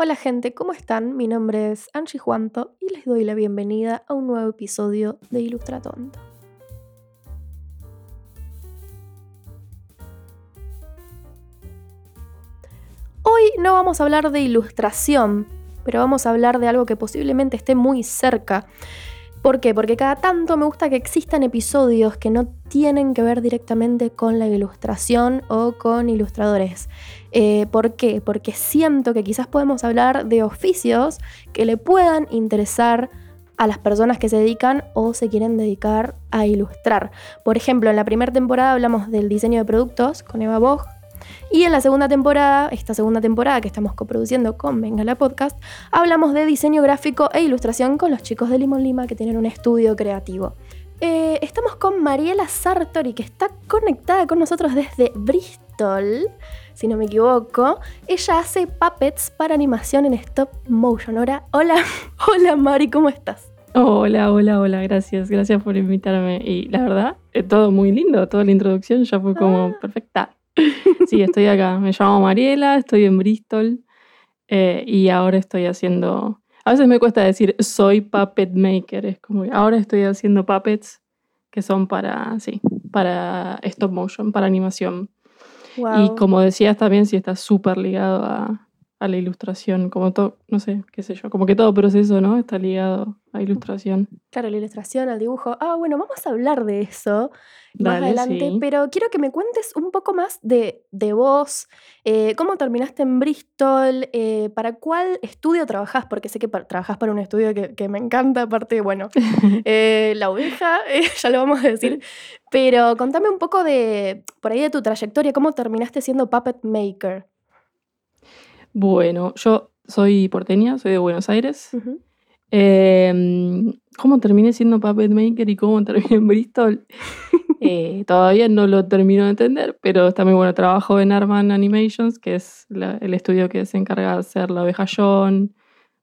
Hola gente, ¿cómo están? Mi nombre es Angie Juanto y les doy la bienvenida a un nuevo episodio de Ilustratonto. Hoy no vamos a hablar de ilustración, pero vamos a hablar de algo que posiblemente esté muy cerca. ¿Por qué? Porque cada tanto me gusta que existan episodios que no tienen que ver directamente con la ilustración o con ilustradores. Eh, ¿Por qué? Porque siento que quizás podemos hablar de oficios que le puedan interesar a las personas que se dedican o se quieren dedicar a ilustrar. Por ejemplo, en la primera temporada hablamos del diseño de productos con Eva Bog, y en la segunda temporada, esta segunda temporada que estamos coproduciendo con Venga la Podcast, hablamos de diseño gráfico e ilustración con los chicos de Limón Lima que tienen un estudio creativo. Eh, estamos con Mariela Sartori, que está conectada con nosotros desde Bristol, si no me equivoco. Ella hace puppets para animación en stop motion. Hola, hola, hola Mari, ¿cómo estás? Hola, hola, hola, gracias, gracias por invitarme. Y la verdad, es todo muy lindo, toda la introducción ya fue como Ah. perfecta. Sí, estoy acá, me llamo Mariela, estoy en Bristol eh, y ahora estoy haciendo... A veces me cuesta decir soy puppet maker, es como que ahora estoy haciendo puppets que son para, sí, para stop motion, para animación. Y como decías también, sí está súper ligado a, a la ilustración, como todo, no sé, qué sé yo, como que todo proceso, ¿no? Está ligado a ilustración. Claro, la ilustración, al dibujo. Ah, bueno, vamos a hablar de eso más adelante, sí. pero quiero que me cuentes un poco más de, de vos, eh, cómo terminaste en Bristol, eh, para cuál estudio trabajás, porque sé que pa- trabajás para un estudio que, que me encanta, aparte, bueno, eh, la oveja, ya lo vamos a decir, pero contame un poco de, por ahí de tu trayectoria, cómo terminaste siendo puppet maker. Bueno, yo soy porteña, soy de Buenos Aires. Em, ¿Cómo terminé siendo puppet maker y cómo terminé en Bristol? Eh, todavía no lo termino de entender, pero está muy bueno. Trabajo en Arman Animations, que es la- el estudio que se encarga de hacer La Oveja John,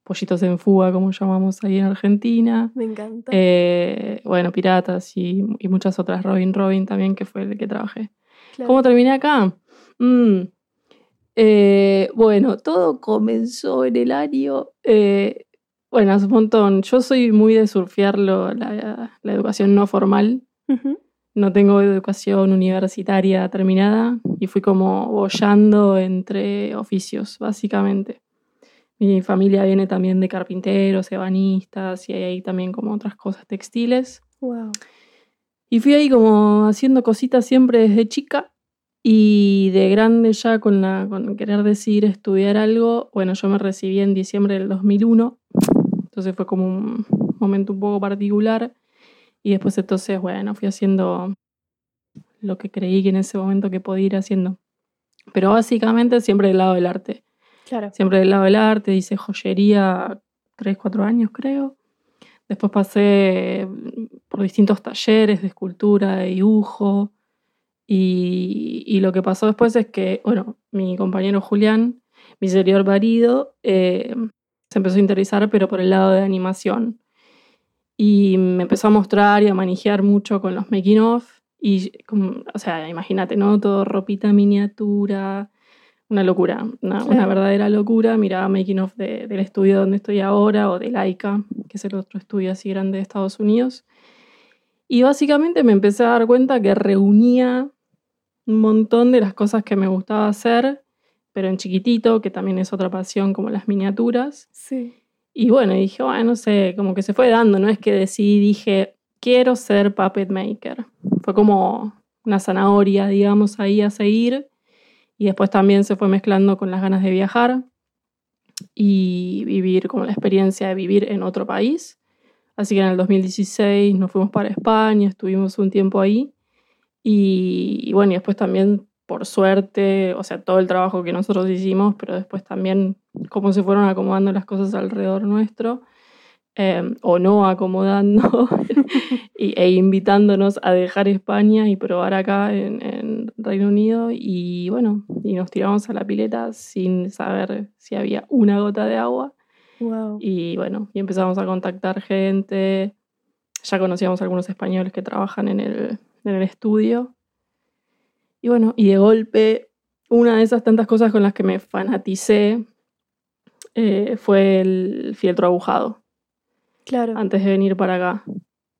Pollitos en Fuga, como llamamos ahí en Argentina. Me encanta. Eh, bueno, Piratas y, y muchas otras. Robin Robin también, que fue el que trabajé. Claro. ¿Cómo terminé acá? Mm, eh, bueno, todo comenzó en el año. eh, bueno, hace un montón. Yo soy muy de surfear lo- la, la educación no formal. No tengo educación universitaria terminada y fui como bollando entre oficios, básicamente. Mi familia viene también de carpinteros, ebanistas y hay ahí también como otras cosas textiles. Wow. Y fui ahí como haciendo cositas siempre desde chica y de grande ya con, la, con querer decidir estudiar algo. Bueno, yo me recibí en diciembre del 2001, entonces fue como un momento un poco particular. Y después entonces, bueno, fui haciendo lo que creí que en ese momento que podía ir haciendo. Pero básicamente siempre del lado del arte. Claro. Siempre del lado del arte, hice joyería 3, 4 años creo. Después pasé por distintos talleres de escultura, de dibujo. Y, y lo que pasó después es que, bueno, mi compañero Julián, mi anterior marido, eh, se empezó a interesar, pero por el lado de animación. Y me empezó a mostrar y a manejar mucho con los making of. Y, como- o sea, imagínate, ¿no? Todo ropita miniatura, una locura, una, una Claro. verdadera locura. Miraba making of de- del estudio donde estoy ahora o de Laika, que es el otro estudio así grande de Estados Unidos. Y básicamente me empecé a dar cuenta que reunía un montón de las cosas que me gustaba hacer, pero en chiquitito, que también es otra pasión como las miniaturas. Sí. Y bueno, dije, bueno, no sé, como que se fue dando, no es que decidí, dije, quiero ser puppet maker. Fue como una zanahoria, digamos, ahí a seguir. Y después también se fue mezclando con las ganas de viajar y vivir como la experiencia de vivir en otro país. Así que en el 2016 nos fuimos para España, estuvimos un tiempo ahí. Y, y bueno, y después también, por suerte, o sea, todo el trabajo que nosotros hicimos, pero después también cómo se fueron acomodando las cosas alrededor nuestro, eh, o no acomodando, y, e invitándonos a dejar España y probar acá en, en Reino Unido. Y bueno, y nos tiramos a la pileta sin saber si había una gota de agua. Wow. Y bueno, y empezamos a contactar gente. Ya conocíamos algunos españoles que trabajan en el, en el estudio. Y bueno, y de golpe, una de esas tantas cosas con las que me fanaticé eh, fue el fieltro agujado. Claro. Antes de venir para acá.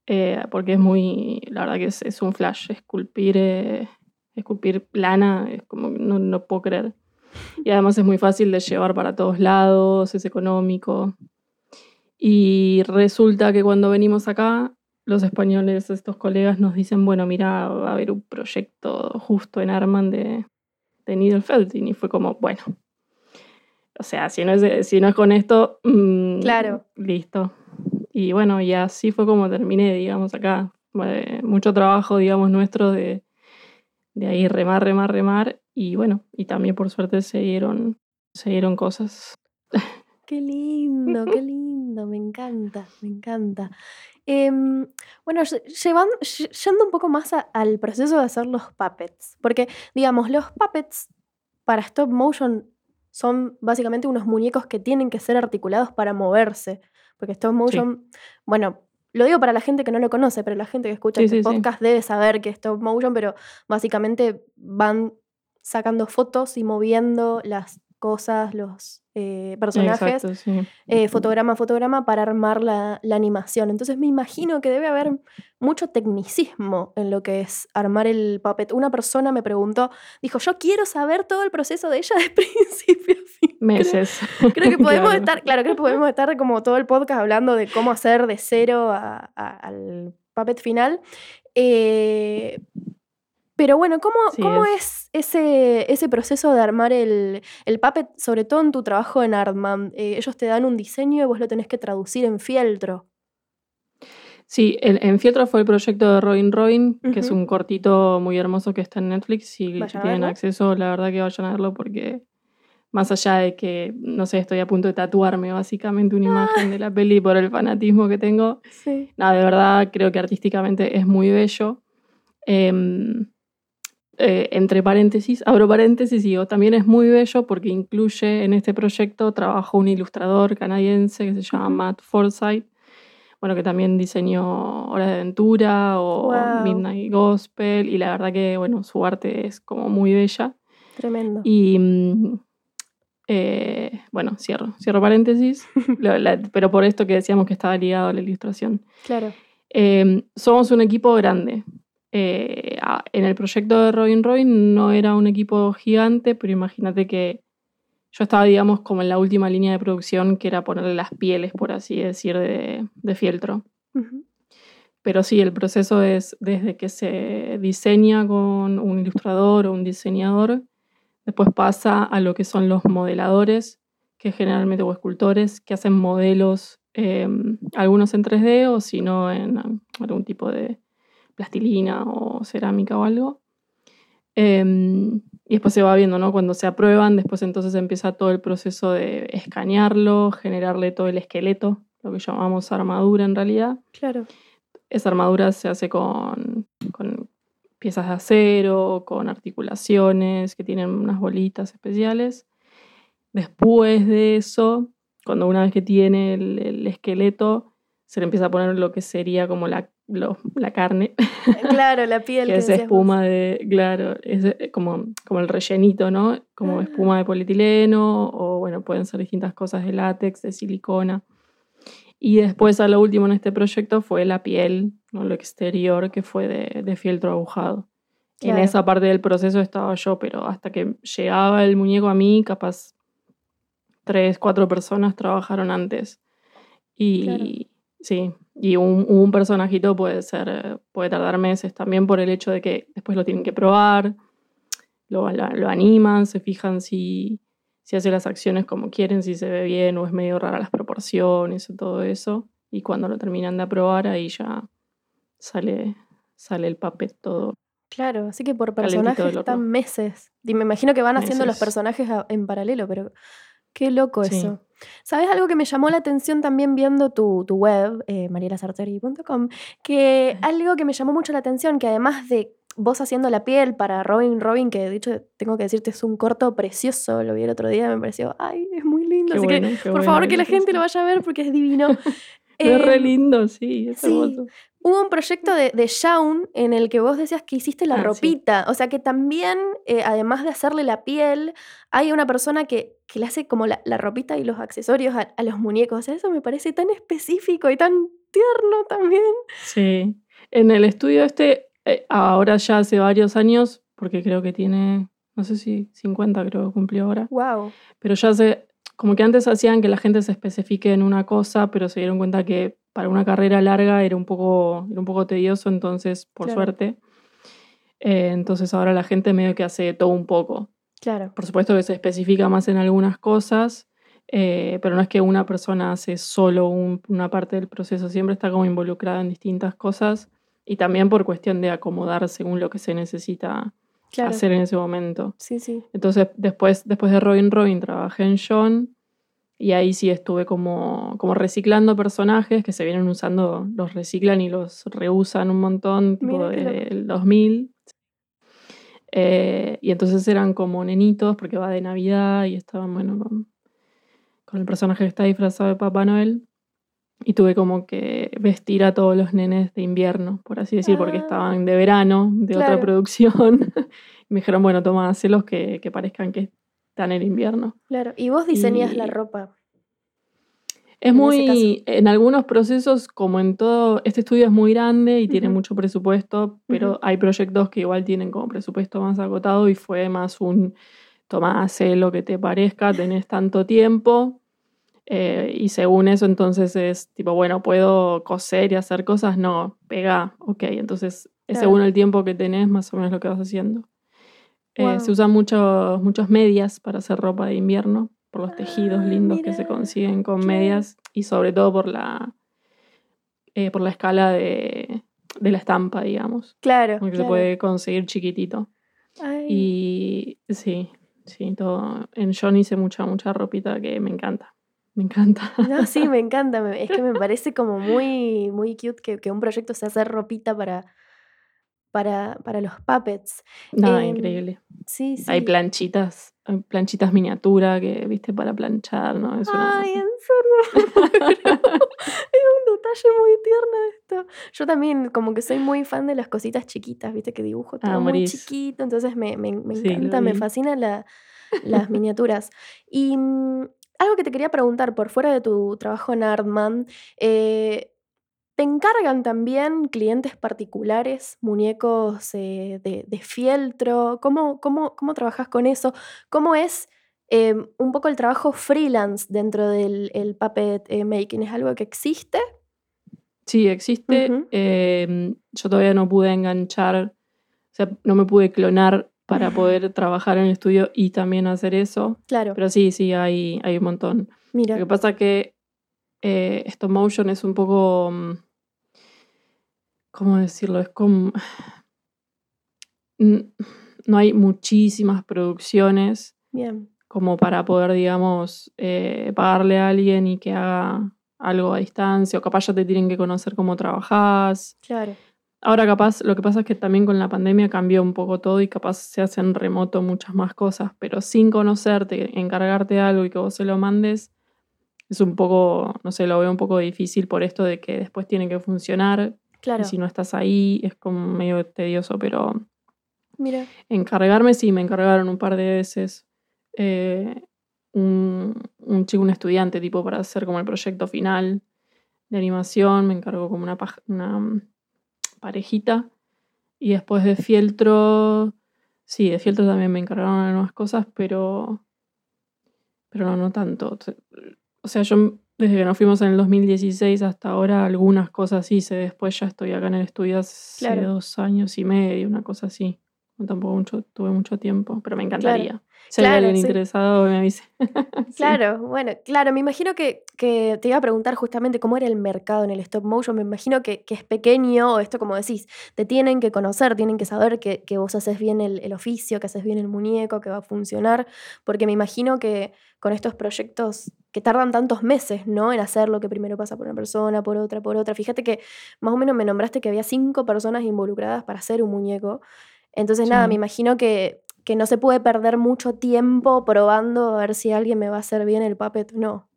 Eh, porque es muy, la verdad que es, un flash. Esculpir, eh, esculpir plana, es como no, no puedo creer. Y además es muy fácil de llevar para todos lados, es económico. Y resulta que cuando venimos acá, los españoles, estos colegas, nos dicen, bueno, mira, va a haber un proyecto justo en Arman de, de. Y fue como, bueno, o sea, si no es, si no es con esto, mm, claro. listo. Y bueno, y así fue como terminé, digamos, acá. mucho trabajo, digamos, nuestro de, de ahí remar, remar, remar. Y bueno, y también por suerte se dieron, se dieron cosas. Qué lindo, qué lindo, me encanta, me encanta. Em, bueno, llevando, yendo un poco más al proceso de hacer los puppets, porque digamos, los puppets para stop motion son básicamente unos muñecos que tienen que ser articulados para moverse. Porque stop motion, bueno, lo digo para la gente que no lo conoce, pero la gente que escucha este podcast debe saber que es stop motion, pero básicamente van sacando fotos y moviendo las cosas, los eh, personajes, eh, fotograma a fotograma para armar la, animación. Entonces me imagino que debe haber mucho tecnicismo en lo que es armar el puppet. Una persona me preguntó, dijo, yo quiero saber todo el proceso de ella de principio a fin. Meses. Creo, que podemos estar, claro, creo que podemos estar como todo el podcast hablando de cómo hacer de cero al puppet final. Eh, pero bueno, ¿cómo, ¿cómo es. ese, ese proceso de armar el, el puppet, sobre todo en tu trabajo en Artman? Eh, ellos te dan un diseño y vos lo tenés que traducir en fieltro. Sí, en fieltro fue el proyecto de Robin Robin, que es un cortito muy hermoso que está en Netflix. Si tienen acceso, la verdad que vayan a verlo porque más allá de que, no sé, estoy a punto de tatuarme básicamente una imagen de la peli por el fanatismo que tengo. Sí. Nada, de verdad creo que artísticamente es muy bello. Em, eh, entre paréntesis, abro paréntesis y digo, también es muy bello porque incluye en este proyecto trabajo un ilustrador canadiense que se llama Matt Forsyth, bueno, que también diseñó Hora de Aventura o Midnight Gospel y la verdad que, bueno, su arte es como muy bella. Tremendo. Y, mm, eh, bueno, cierro, cierro paréntesis, pero por esto que decíamos que estaba ligado a la ilustración. Claro. Em, somos un equipo grande, eh, en el proyecto de Robin Robin no era un equipo gigante, pero imagínate que yo estaba, digamos, como en la última línea de producción, que era ponerle las pieles, por así decir, de, fieltro. Pero sí, el proceso es desde que se diseña con un ilustrador o un diseñador, después pasa a lo que son los modeladores, que generalmente o escultores, que hacen modelos, eh, algunos en 3D o si no en algún tipo de, plastilina o cerámica o algo. Em, y después se va viendo, ¿no? Cuando se aprueban, después entonces empieza todo el proceso de escanearlo, generarle todo el esqueleto, lo que llamamos armadura en realidad. Claro. Esa armadura se hace con, con piezas de acero, con articulaciones que tienen unas bolitas especiales. Después de eso, cuando una vez que tiene el, el esqueleto, se le empieza a poner lo que sería como la la carne. Claro, la piel. que es espuma de, claro, es eh, como, como el rellenito, ¿no? Como ah. espuma de polietileno o bueno, pueden ser distintas cosas de látex, de silicona. Y después a lo último en este proyecto fue la piel, ¿no? lo exterior, que fue de, de fieltro agujado. En esa parte del proceso estaba yo, pero hasta que llegaba el muñeco a mí, capaz tres, cuatro personas trabajaron antes. Y sí, y un, personajito puede ser, puede tardar meses también por el hecho de que después lo tienen que probar, lo, animan, se fijan si, si hace las acciones como quieren, si se ve bien o es medio rara las proporciones y todo eso. Y cuando lo terminan de aprobar, ahí ya sale, sale el papel todo. Claro, así que por personaje están meses. Y me imagino que van haciendo los personajes en paralelo, pero qué loco eso. ¿Sabes algo que me llamó la atención también viendo tu, web, eh, marielasartori.com? Que algo que me llamó mucho la atención, que además de vos haciendo la piel para Robin Robin, que de hecho tengo que decirte es un corto precioso, lo vi el otro día, me pareció, ay, es muy lindo. Así que por favor que la gente lo vaya a ver porque es divino. es re em, lindo, sí, es hermoso. Hubo un proyecto de, de Shaun en el que vos decías que hiciste la Ah, sí. ropita. O sea que también, eh, además de hacerle la piel, hay una persona que, que le hace como la, la ropita y los accesorios a, a los muñecos. O sea, eso me parece tan específico y tan tierno también. Sí. En el estudio este, eh, ahora ya hace varios años, porque creo que tiene, no sé si 50 creo que cumplió ahora, Wow. pero ya hace, como que antes hacían que la gente se especifique en una cosa, pero se dieron cuenta que para una carrera larga era un poco, era un poco tedioso, entonces, por Claro. suerte. eh, entonces ahora la gente medio que hace todo un poco. Claro. Por supuesto que se especifica más en algunas cosas, eh, pero no es que una persona hace solo un- una parte del proceso, siempre está como involucrada en distintas cosas y también por cuestión de acomodar según lo que se necesita Claro. hacer en ese momento. Sí, sí. Entonces, después, después de Robin Robin, trabajé en John y ahí sí estuve como, como reciclando personajes que se vienen usando, los reciclan y los reusan un montón, tipo Mira qué loco. desde el 2000. Eh, y entonces eran como nenitos porque va de Navidad y estaban, bueno, con, con el personaje que está disfrazado de Papá Noel. Y tuve como que vestir a todos los nenes de invierno, por así decir, porque Ah. estaban de verano, de otra producción. y me dijeron, bueno, toma, hacelos que, que parezcan que están en invierno. Claro. Y vos diseñas Y- la ropa. Es En muy, en algunos procesos, como en todo, este estudio es muy grande y tiene mucho presupuesto, pero hay proyectos que igual tienen como presupuesto más acotado y fue más un, toma, hace lo que te parezca, tenés tanto tiempo. Eh, y según eso, entonces es tipo, bueno, ¿puedo coser y hacer cosas? No, pega, ok. Entonces, es Claro. según el tiempo que tenés, más o menos lo que vas haciendo. Eh, se usan muchos muchos medias para hacer ropa de invierno, por los tejidos Ah, lindos que se consiguen con medias y sobre todo por la, eh, por la escala de, de la estampa, digamos, Claro. porque se claro. puede conseguir chiquitito. Ay, Y sí, sí, todo. En John hice mucha, mucha ropita que me encanta. Me encanta. No, sí, me encanta. Es que me parece como muy, muy cute que, que un proyecto se hace ropita para, para, para los puppets. Nada, Em, increíble. Sí, sí. Hay planchitas, hay planchitas miniatura que, viste, para planchar, ¿no? Es una- Ay, en serio. es un detalle muy tierno esto. Yo también, como que soy muy fan de las cositas chiquitas, viste, que dibujo todo Ah, muy morís. chiquito. Entonces me, me- me Sí, encanta, me la- las miniaturas. Y mm, algo que te quería preguntar, por fuera de tu trabajo en Artman, eh, ¿te encargan también clientes particulares, muñecos eh, de, de fieltro? ¿Cómo, cómo, cómo trabajas con eso? ¿Cómo es eh, un poco el trabajo freelance dentro del el puppet eh, making? ¿Es algo que existe? Sí, existe. Eh, yo todavía no pude enganchar, o sea, no me pude clonar para poder trabajar en el estudio y también hacer eso. Claro, Pero sí, sí, hay, hay un montón. Lo mira. que pasa que eh, stop motion es un poco. mm, ¿Cómo decirlo? Es como. No hay muchísimas producciones Bien, como para poder, digamos, eh, pagarle a alguien y que haga algo a distancia, o capaz ya te tienen que conocer cómo trabajás. claro. Ahora capaz, lo que pasa es que también con la pandemia cambió un poco todo y capaz se hacen remoto muchas más cosas, pero sin conocerte, encargarte de algo y que vos se lo mandes, es un poco, no sé, lo veo un poco difícil por esto de que después tiene que funcionar Claro, y si no estás ahí es como medio tedioso, pero mira. encargarme sí, me encargaron un par de veces eh, un, un chico, un estudiante, tipo para hacer como el proyecto final de animación, me encargó como una, una parejita. Y después de fieltro, sí, de fieltro también me encargaron algunas cosas, pero, pero no, no tanto. O sea, yo desde que nos fuimos en el 2016 hasta ahora algunas cosas hice, después ya estoy acá en el estudio hace Claro. dos años y medio, una cosa así. No, tampoco mucho, tuve mucho tiempo, pero me encantaría. Si Claro, hay alguien sí. interesado, me avise. Sí. Claro, bueno, claro, me imagino que, que te iba a preguntar justamente cómo era el mercado en el stop motion. Me imagino que, que es pequeño, o esto como decís, te tienen que conocer, tienen que saber que, que vos haces bien el, el oficio, que haces bien el muñeco, que va a funcionar, porque me imagino que con estos proyectos que tardan tantos meses, ¿no? En hacer lo que primero pasa por una persona, por otra, por otra. Fíjate que más o menos me nombraste que había cinco personas involucradas para hacer un muñeco. Entonces, nada, me imagino que, que no se puede perder mucho tiempo probando a ver si alguien me va a hacer bien el puppet. No.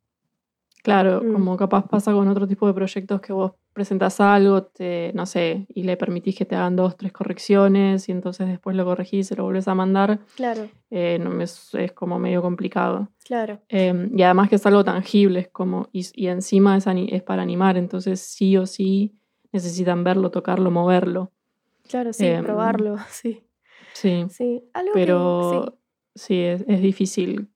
Claro, Mm. como capaz pasa con otro tipo de proyectos que vos presentas algo, te, no sé, y le permitís que te hagan dos, tres correcciones y entonces después lo corregís y lo volvés a mandar, Claro, eh, no, es, es como medio complicado. claro. Eh, y además que es algo tangible, es como, y, y encima es para animar, entonces sí o sí necesitan verlo, tocarlo, moverlo. Claro, sí, Em, probarlo, sí. Sí, Sí, algo que- pero sí, es, es difícil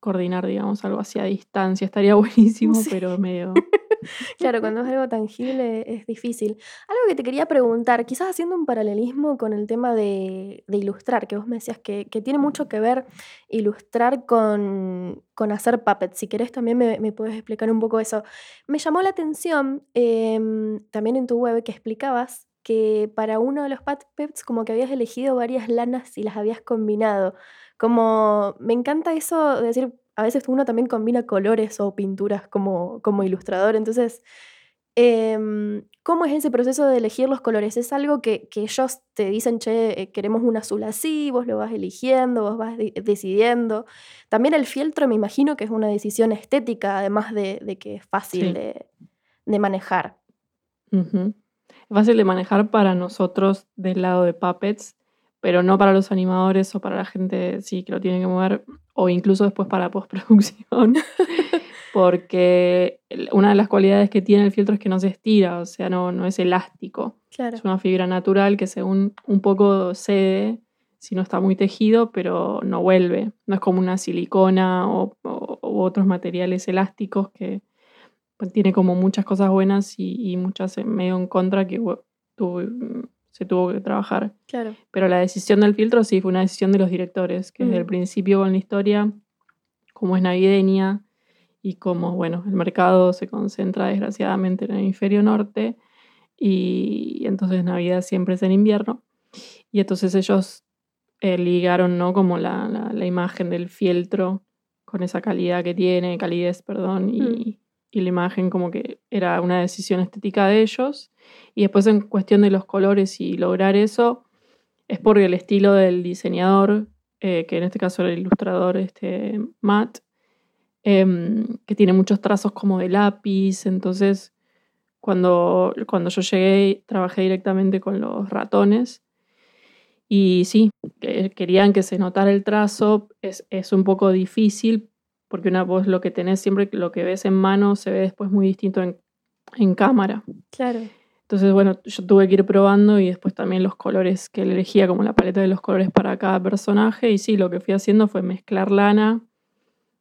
coordinar, digamos, algo así a distancia. Estaría buenísimo, Sí. pero medio... sí. Claro, cuando es algo tangible es difícil. Algo que te quería preguntar, quizás haciendo un paralelismo con el tema de, de ilustrar, que vos me decías que, que tiene mucho que ver ilustrar con, con hacer puppets. Si querés también me, me puedes explicar un poco eso. Me llamó la atención em, también en tu web que explicabas que para uno de los puppets como que habías elegido varias lanas y las habías combinado. Como me encanta eso de decir, a veces uno también combina colores o pinturas como, como ilustrador. Entonces, em, ¿cómo es ese proceso de elegir los colores? ¿Es algo que, que ellos te dicen, che, eh, queremos un azul así, vos lo vas eligiendo, vos vas de- decidiendo? También el fieltro me imagino que es una decisión estética, además de, de que es fácil Sí. de, de manejar. Es fácil de manejar para nosotros del lado de puppets, pero no para los animadores o para la gente sí que lo tiene que mover, o incluso después para postproducción, porque una de las cualidades que tiene el filtro es que no se estira, o sea, no, no es elástico. Claro, Es una fibra natural que según un poco cede si no está muy tejido, pero no vuelve. No es como una silicona o, o- u otros materiales elásticos que tiene como muchas cosas buenas y, y muchas en- medio en contra que tuvo- se tuvo que trabajar. claro. Pero la decisión del filtro sí fue una decisión de los directores, que desde el principio con la historia, como es navideña y como, bueno, el mercado se concentra desgraciadamente en el hemisferio norte y entonces Navidad siempre es en invierno. Y entonces ellos eh, ligaron, ¿no? Como la, la- la imagen del fieltro con esa calidad que tiene, calidez, perdón, y la imagen como que era una decisión estética de ellos. Y después en cuestión de los colores y lograr eso, es porque el estilo del diseñador, eh, que en este caso era el ilustrador este, Matt, em, que tiene muchos trazos como de lápiz, entonces cuando, cuando yo llegué trabajé directamente con los ratones. Y sí, que- querían que se notara el trazo, es, es un poco difícil porque una voz lo que tenés siempre, lo que ves en mano se ve después muy distinto en, en cámara. Claro, Entonces, bueno, yo tuve que ir probando y después también los colores que elegía, como la paleta de los colores para cada personaje. Y sí, lo que fui haciendo fue mezclar lana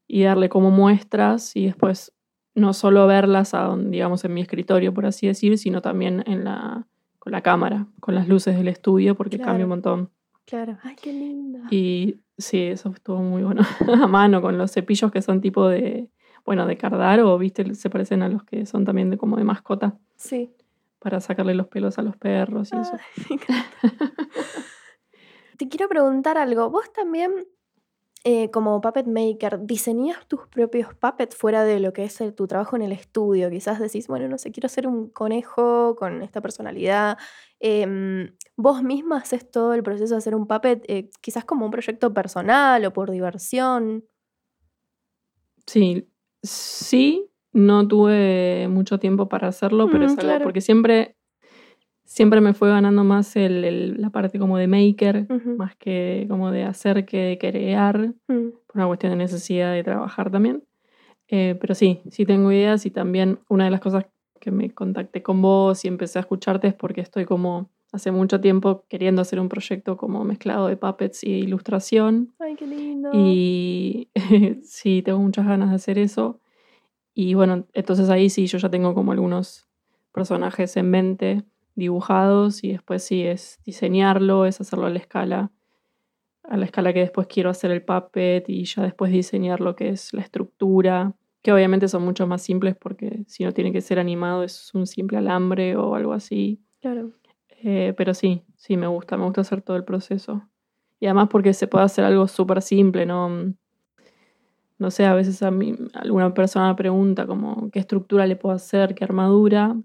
y darle como muestras y después no solo verlas, a, digamos, en mi escritorio, por así decir, sino también en la, con la cámara, con las luces del estudio, porque Claro. cambia un montón. claro. Ay, qué linda. Y sí, eso estuvo muy bueno. a mano, con los cepillos que son tipo de, bueno, de cardar o, viste, se parecen a los que son también de, como de mascota Sí. para sacarle los pelos a los perros y eso. Ay, me encanta. Te quiero preguntar algo. ¿Vos también, eh, como puppet maker, diseñas tus propios puppets fuera de lo que es el- tu trabajo en el estudio? Quizás decís, bueno, no sé, quiero hacer un conejo con esta personalidad. Em, ¿Vos misma haces todo el proceso de hacer un puppet, eh, quizás como un proyecto personal o por diversión? Sí, sí, no tuve mucho tiempo para hacerlo, pero Mm, es algo claro. porque siempre, siempre me fue ganando más el- el- la parte como de maker, más que como de hacer que de crear, Mm, por una cuestión de necesidad de trabajar también. Eh, pero sí, sí tengo ideas y también una de las cosas que me contacté con vos y empecé a escucharte es porque estoy como hace mucho tiempo queriendo hacer un proyecto como mezclado de puppets y de ilustración. Ay, qué lindo. Y sí, tengo muchas ganas de hacer eso. Y bueno, entonces ahí sí, yo ya tengo como algunos personajes en mente dibujados y después sí es diseñarlo, es hacerlo a la escala, a la escala que después quiero hacer el puppet y ya después diseñar lo que es la estructura, que obviamente son mucho más simples porque si no tiene que ser animado es un simple alambre o algo así. Claro. Eh, pero sí, sí, me gusta, me gusta hacer todo el proceso. Y además porque se puede hacer algo súper simple, ¿no? No sé, a veces a mí alguna persona me pregunta como qué estructura le puedo hacer, qué armadura.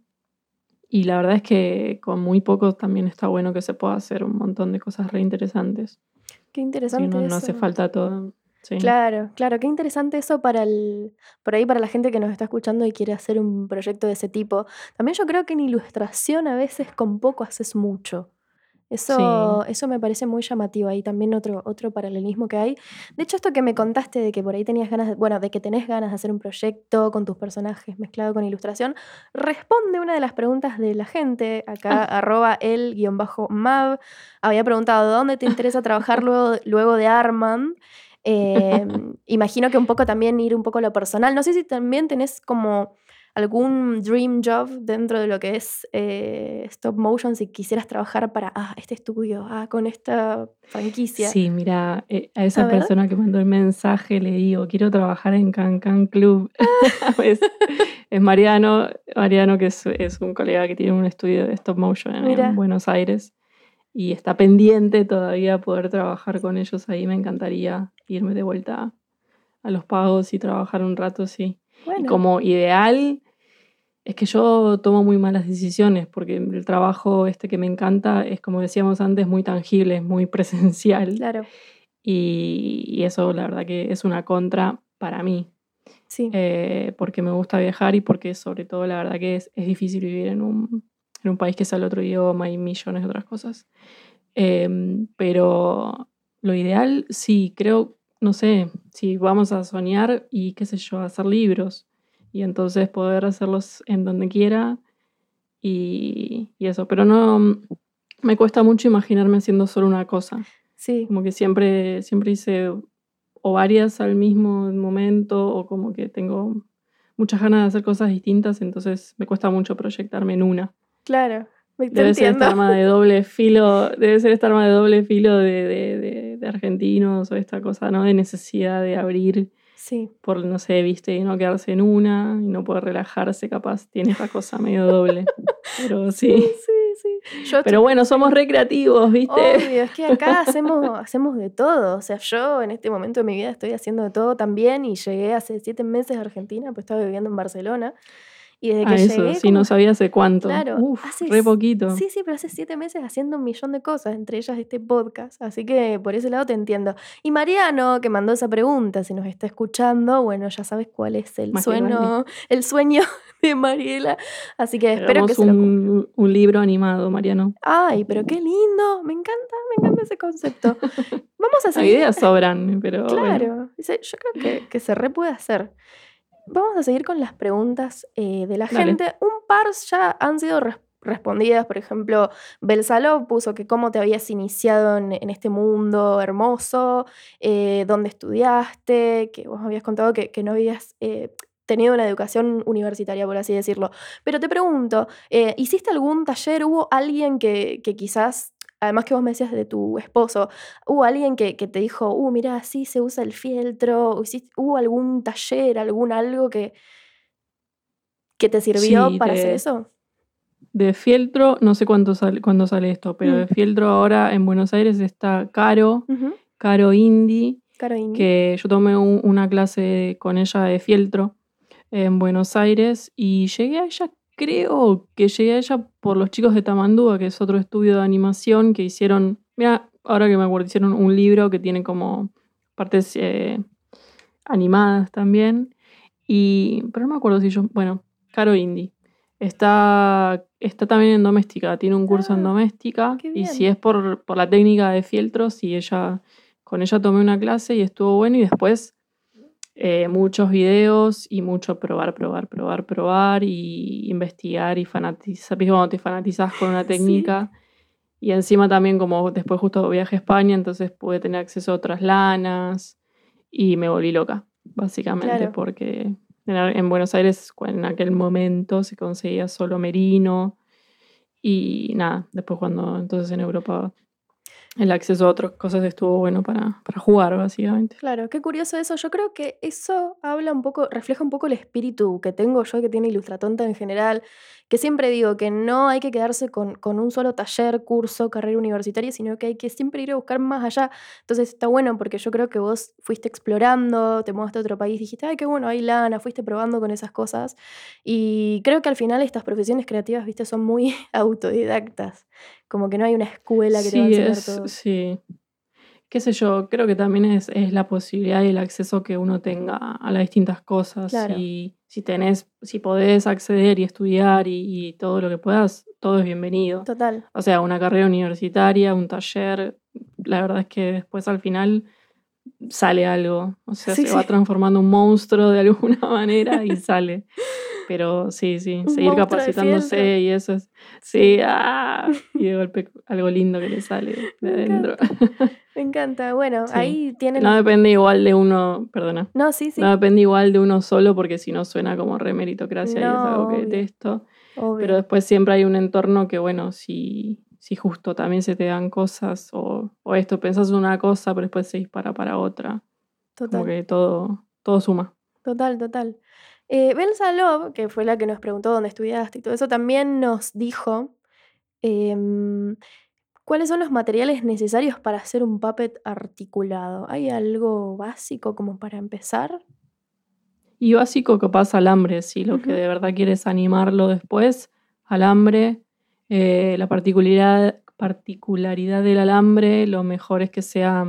Y la verdad es que con muy poco también está bueno que se pueda hacer un montón de cosas re interesantes. Qué interesante no, no eso. hace falta todo. Sí. Claro, claro, qué interesante eso para el, por ahí para la gente que nos está escuchando y quiere hacer un proyecto de ese tipo. También yo creo que en ilustración a veces con poco haces mucho. Eso, Sí. eso me parece muy llamativo. Ahí también otro, otro paralelismo que hay. De hecho, esto que me contaste de que por ahí tenías ganas, de- bueno, de que tenés ganas de hacer un proyecto con tus personajes mezclado con ilustración, responde una de las preguntas de la gente. Acá, arroba el guion bajo Mav, había preguntado, ¿dónde te interesa trabajar luego, luego de Arman? Eh, imagino que un poco también ir un poco a lo personal. No sé si también tenés como algún dream job dentro de lo que es eh, stop motion, si quisieras trabajar para ah, este estudio, ah, con esta franquicia. Sí, mira, eh, a A esa ver. persona que mandó el mensaje le digo, quiero trabajar en Can Can Club. es, es Mariano, Mariano que es, es un colega que tiene un estudio de stop motion en, Buenos Aires y está pendiente todavía poder trabajar con ellos ahí. Me encantaría irme de vuelta a los pagos y trabajar un rato, sí. Y como ideal, es que yo tomo muy malas decisiones porque el trabajo este que me encanta es, como decíamos antes, muy tangible, es muy presencial. claro, Y, y eso la verdad que es una contra para mí, sí. eh, porque me gusta viajar y porque sobre todo la verdad que es, es difícil vivir en un, en un país que sale otro idioma y millones de otras cosas. Em, pero lo ideal, sí, creo, no sé, si vamos a soñar y qué sé yo, hacer libros y entonces poder hacerlos en donde quiera y, y eso, pero no, me cuesta mucho imaginarme haciendo solo una cosa. sí, Como que siempre, siempre hice o varias al mismo momento o como que tengo muchas ganas de hacer cosas distintas, entonces me cuesta mucho proyectarme en una. claro. Me- Debe ser entiendo. esta arma de doble filo, debe ser esta arma de doble filo de, de- de- de argentinos o esta cosa, ¿no? De necesidad de abrir Sí, por, no sé, viste, y no quedarse en una y no poder relajarse, capaz tiene esta cosa medio doble. Pero sí, sí. sí, sí. Yo Pero bueno, somos recreativos, ¿viste? Obvio, es que acá hacemos, hacemos de todo. O sea, yo en este momento de mi vida estoy haciendo de todo también y llegué hace siete meses a Argentina, pues estaba viviendo en Barcelona. Y desde que Ah, eso, como no sabía hace cuánto. Claro, Uf, hace re poquito. Sí, sí, pero hace siete meses haciendo un millón de cosas, entre ellas este podcast. Así que por ese lado te entiendo. Y Mariano, que mandó esa pregunta, si nos está escuchando, bueno, ya sabes cuál es el Más sueño, el sueño de Mariela. Así que espero que se lo cumpla. un, un libro animado, Mariano. Ay, pero qué lindo. Me encanta, me encanta ese concepto. Vamos a Las seguir. ideas sobran, pero. Claro, yo creo que, que se re puede hacer. Vamos a seguir con las preguntas eh, de la Dale. gente. Un par ya han sido res- respondidas. Por ejemplo, Belsaló puso que cómo te habías iniciado en, en este mundo hermoso, eh, dónde estudiaste, que vos habías contado que, que no habías eh, tenido una educación universitaria, por así decirlo. Pero te pregunto, ¿hiciste algún taller? ¿Hubo alguien que, que quizás, además que vos me decías de tu esposo, hubo alguien que, que te dijo, uh, mira, así se usa el fieltro? ¿O hiciste- ¿Hubo algún taller, algún algo que, que te sirvió Sí, para hacer eso? De fieltro, no sé cuánto sale, cuándo sale esto, pero Mm. de fieltro ahora en Buenos Aires está Caro, Ujú. Caro Indy, Caro Indy. que yo tomé un- una clase con ella de fieltro en Buenos Aires y llegué a ella, creo que llegué a ella por los chicos de Tamandúa, que es otro estudio de animación que hicieron, mira, ahora que me acuerdo, hicieron un libro que tiene como partes eh, animadas también. Y, pero no me acuerdo si yo, bueno, Caro Indy. Está, está también en doméstica, tiene un curso en Ah, doméstica. Y si es por, por la técnica de fieltro, sí, ella, con ella tomé una clase y estuvo bueno. Y después eh, muchos videos y mucho probar, probar, probar, probar y investigar y fanatizar. ¿Viste cuando te fanatizas con una Sí. técnica? Y encima también como después justo viaje a España, entonces pude tener acceso a otras lanas y me volví loca, básicamente, Claro. porque en, Buenos Aires en aquel momento se conseguía solo merino y nada, después cuando entonces en Europa el acceso a otras cosas estuvo bueno para, para jugar, básicamente. Claro, qué curioso eso. Yo creo que eso habla un poco, refleja un poco el espíritu que tengo yo, que tiene Ilustratonta en general, que siempre digo que no hay que quedarse con, con un solo taller, curso, carrera universitaria, sino que hay que siempre ir a buscar más allá. Entonces está bueno porque yo creo que vos fuiste explorando, te mudaste a otro país, dijiste, ay, qué bueno, hay lana, fuiste probando con esas cosas. Y creo que al final estas profesiones creativas, viste, son muy autodidactas. Como que no hay una escuela que te va a enseñar es, todo. sí. Qué sé yo, creo que también es, es, la posibilidad y el acceso que uno tenga a las distintas cosas. Y si tenés, si podés acceder y estudiar y, y, todo lo que puedas, todo es bienvenido. Total. O sea, una carrera universitaria, un taller, la verdad es que después al final sale algo. O sea, se va transformando un monstruo de alguna manera y sale. Pero sí, sí, seguir capacitándose y eso es. Sí, ah, y de golpe algo lindo que le sale de adentro. Me encanta. Bueno, ahí tienen. No depende igual de uno, perdona. No, sí, sí. No depende igual de uno solo porque si no suena como remeritocracia y es algo que detesto. Pero después siempre hay un entorno que, bueno, si, si justo también se te dan cosas o, o esto, pensás una cosa, pero después se dispara para otra. Total. Como que todo, todo suma. Total, total. Eh, Belsa Love, que fue la que nos preguntó dónde estudiaste y todo eso, también nos dijo em, cuáles son los materiales necesarios para hacer un puppet articulado. ¿Hay algo básico como para empezar? Y básico que pasa alambre, si lo que de verdad quieres animarlo después, alambre. Eh, la particularidad, particularidad del alambre, lo mejor es que sea,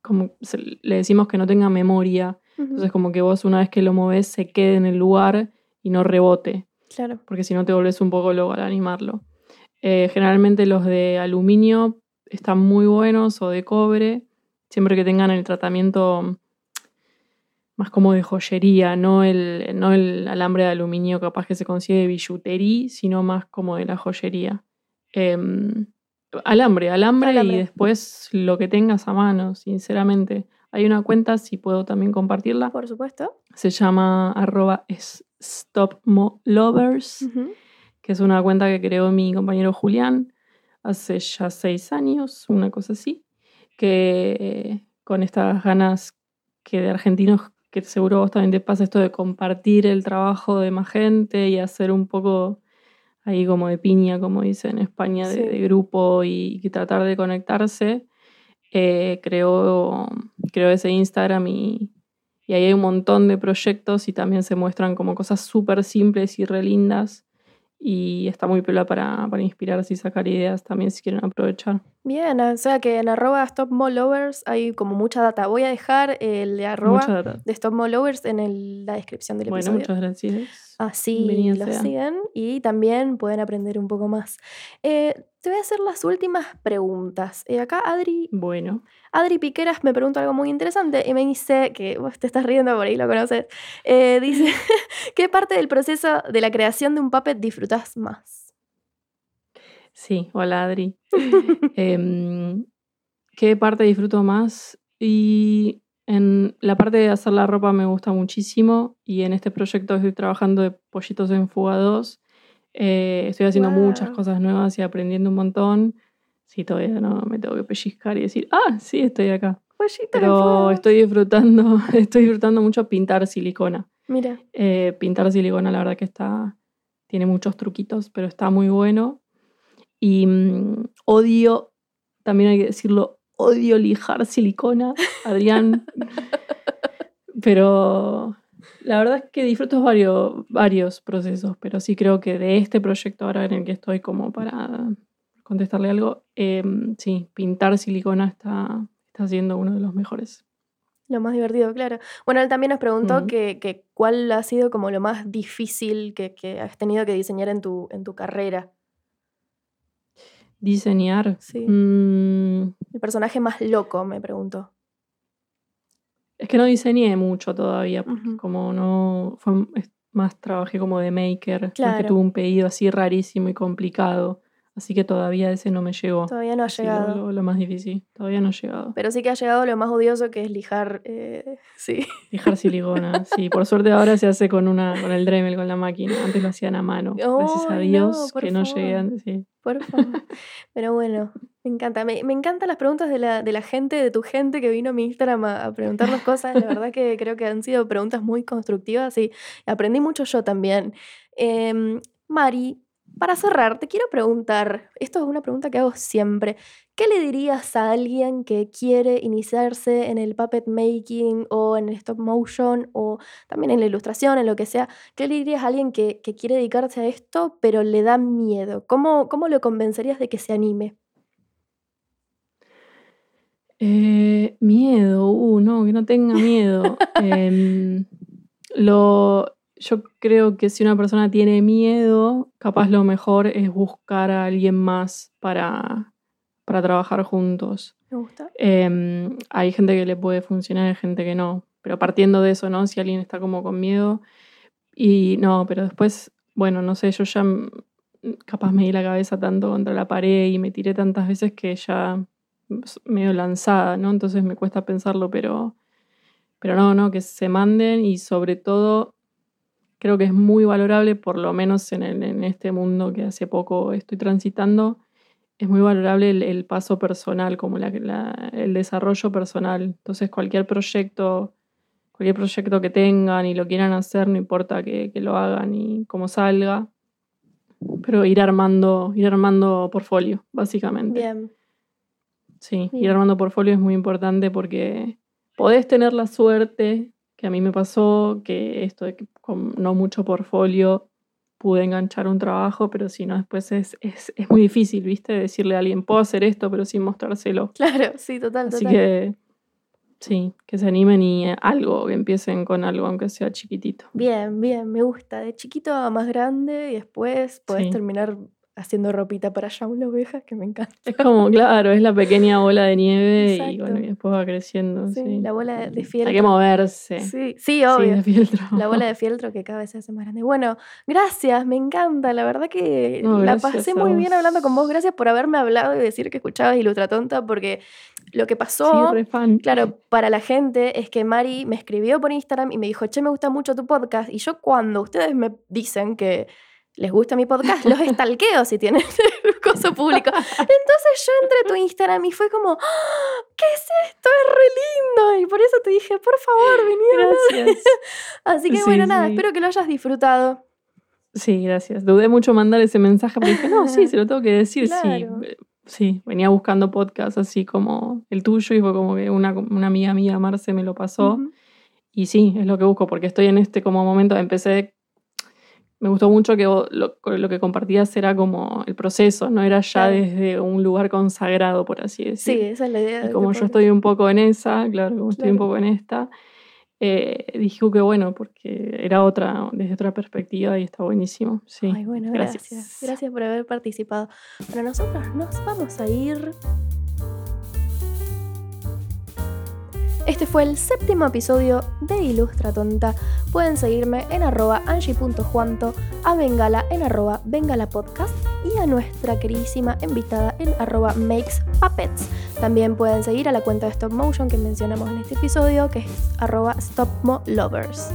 como le decimos que no tenga memoria. Entonces, como que vos una vez que lo moves se quede en el lugar y no rebote. Claro. Porque si no te volvés un poco loco al animarlo. Eh, generalmente los de aluminio están muy buenos o de cobre, siempre que tengan el tratamiento más como de joyería, no el, no el alambre de aluminio capaz que se consigue de billutería, sino más como de la joyería. Em, alambre, alambre, alambre, y después lo que tengas a mano, sinceramente. Hay una cuenta, si puedo también compartirla. Por supuesto. Se llama arroba stoplovers, que es una cuenta que creó mi compañero Julián hace ya seis años, una cosa así, que con estas ganas que de argentinos, que seguro vos también te pasa esto de compartir el trabajo de más gente y hacer un poco ahí como de piña, como dicen en España, de, grupo y, y, tratar de conectarse eh, creó, ese Instagram y, ahí hay un montón de proyectos y también se muestran como cosas súper simples y re lindas y está muy piola para, para inspirarse y sacar ideas también si quieren aprovechar. Bien, o sea que en arroba stopmalllovers hay como mucha data. Voy a dejar el de arroba de stopmalllovers en la descripción del episodio. Bueno, muchas gracias. Así lo siguen y también pueden aprender un poco más. Eh, te voy a hacer las últimas preguntas. Eh, acá Adri. Bueno. Adri Piqueras me pregunta algo muy interesante y me dice que vos te estás riendo por ahí, lo conoces. Eh, dice: ¿Qué parte del proceso de la creación de un puppet disfrutas más? Sí, hola Adri. Em, ¿Qué parte disfruto más? Y en la parte de hacer la ropa me gusta muchísimo y en este proyecto estoy trabajando de pollitos enfugados. Eh, estoy haciendo muchas cosas nuevas y aprendiendo un montón. Sí, todavía no me tengo que pellizcar y decir, ah, sí, estoy acá. Pero estoy disfrutando, estoy disfrutando mucho pintar silicona. Mira. Eh, pintar silicona, la verdad que está, tiene muchos truquitos, pero está muy bueno. Y mm, odio, también hay que decirlo, odio lijar silicona, Adrián. pero la verdad es que disfruto varios, varios procesos, pero sí creo que de este proyecto ahora en el que estoy como para contestarle algo, em, sí, pintar silicona está, está siendo uno de los mejores. Lo más divertido, claro. Bueno, él también nos preguntó que, cuál ha sido como lo más difícil que, has tenido que diseñar en tu, en tu carrera. Diseñar. Sí. Mm. El personaje más loco, me preguntó. Es que no diseñé mucho todavía, porque como no. Fue, más trabajé como de maker, claro. que tuve un pedido así rarísimo y complicado. Así que todavía ese no me llegó. Todavía no ha llegado. lo, más difícil, todavía no ha llegado. Pero sí que ha llegado lo más odioso que es lijar, eh, sí. Lijar silicona, sí. Por suerte ahora se hace con una con el Dremel, con la máquina. Antes lo hacían a mano. Gracias a Dios que no llegué antes, sí. Por favor. Pero bueno, me encanta. Me, me, encantan las preguntas de la, de la, gente, de tu gente que vino a mi Instagram a, a preguntarnos cosas. La verdad que creo que han sido preguntas muy constructivas y aprendí mucho yo también. Eh, Mari para cerrar, te quiero preguntar, esto es una pregunta que hago siempre, ¿qué le dirías a alguien que quiere iniciarse en el puppet making o en el stop motion o también en la ilustración, en lo que sea? ¿Qué le dirías a alguien que, quiere dedicarse a esto pero le da miedo? ¿Cómo, ¿Cómo lo convencerías de que se anime? Eh, miedo, uh, no, que no tenga miedo. Em, lo, yo creo que si una persona tiene miedo, capaz lo mejor es buscar a alguien más para, para trabajar juntos. Me gusta. Em, hay gente que le puede funcionar, hay gente que no. Pero partiendo de eso, ¿no? Si alguien está como con miedo. Y no, pero después, bueno, no sé, yo ya capaz me di la cabeza tanto contra la pared y me tiré tantas veces que ya medio lanzada, ¿no? Entonces me cuesta pensarlo, pero, pero no, no, que se manden y sobre todo creo que es muy valorable, por lo menos en, el- en este mundo que hace poco estoy transitando, es muy valorable el, el paso personal, como la- la- el desarrollo personal. Entonces cualquier proyecto, cualquier proyecto que tengan y lo quieran hacer, no importa que, que lo hagan y cómo salga, pero ir armando, ir armando portfolio, básicamente. Bien. Sí, Bien. ir armando portfolio es muy importante porque podés tener la suerte, que a mí me pasó, que esto de que con no mucho portfolio pude enganchar un trabajo, pero si no, después es, es, es muy difícil, ¿viste? Decirle a alguien, puedo hacer esto, pero sin mostrárselo. Claro, sí, total, Así total. que sí, que se animen y eh, algo, que empiecen con algo, aunque sea chiquitito. Bien, bien, me gusta. De chiquito a más grande y después podés Sí. terminar haciendo ropita para Shaun la oveja, que me encanta. Es como, claro, es la pequeña bola de nieve y bueno, y después va creciendo. Sí, Sí, la bola de, de Hay fieltro. que moverse. Sí, sí, Sí, obvio. de fieltro. La bola de fieltro que cada vez se hace más grande. Bueno, gracias, me encanta. La verdad que No, la pasé muy bien hablando con vos. Gracias por haberme hablado y decir que escuchabas Ilustra Tonta, porque lo que pasó, re fan. claro, para la gente es que Mari me escribió por Instagram y me dijo, che, me gusta mucho tu podcast. Y yo cuando ustedes me dicen que les gusta mi podcast, los estalqueo si tienen el coso público. Entonces yo entré a tu Instagram y fue como, "Ah, ¿qué es esto? Es re lindo. Y por eso te dije, por favor, vení a hablar". Gracias. Así que Sí, bueno, nada, sí. espero que lo hayas disfrutado. Sí, gracias. Dudé mucho mandar ese mensaje, pero dije, no, sí, se lo tengo que decir. Claro. Sí, Eh, sí, venía buscando podcasts así como el tuyo y fue como que una, una amiga mía, Marce, me lo pasó. Y sí, es lo que busco, porque estoy en este como momento, empecé, me gustó mucho que vos- lo, lo que compartías era como el proceso, no era ya Claro. desde un lugar consagrado, por así decir. Sí, esa es la idea. Y como yo estoy un poco en esa, claro, como estoy un poco en esta, eh, dije "Uh, qué bueno, porque era otra, desde otra perspectiva y está buenísimo. Sí. Ay, bueno, gracias. gracias. gracias. por haber participado. Para nosotros nos vamos a ir. Este fue el séptimo episodio de Ilustra Tonta. Pueden seguirme en arroba angie.juanto, a Bengala en arroba Bengala Podcast y a nuestra queridísima invitada en arroba Makes Puppets. También pueden seguir a la cuenta de Stop Motion que mencionamos en este episodio, que es arroba StopMoLovers.